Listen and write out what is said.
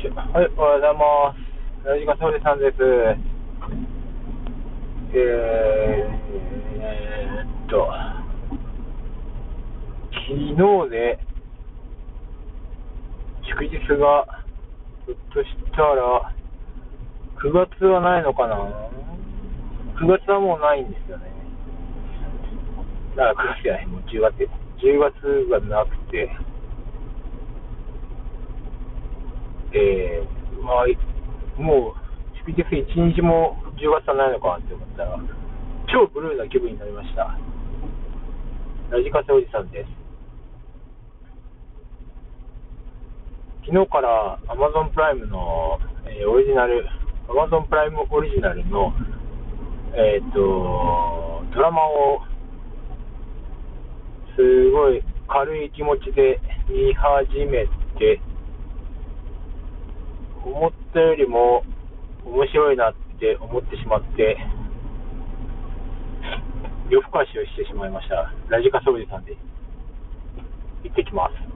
はい、おはようございます。ラジカソリさんです。えーっと、昨日で、祝日が、ひょっとしたら、9月はないのかな ?9 月はもうないんですよね。だから9月じゃない、もう10月。10月がなくて、えー、まあ、もう、祝日一日も10月はないのかって思ったら、超ブルーな気分になりました。ラジカセおじさんです。昨日から Amazon プライムの、えーオリジナル、Amazon プライムオリジナルの、えーと、ドラマを、すごい軽い気持ちで見始めて、思ったよりも面白いなって思ってしまって、夜更かしをしてしまいました。ラジカソウジさんで。行ってきます。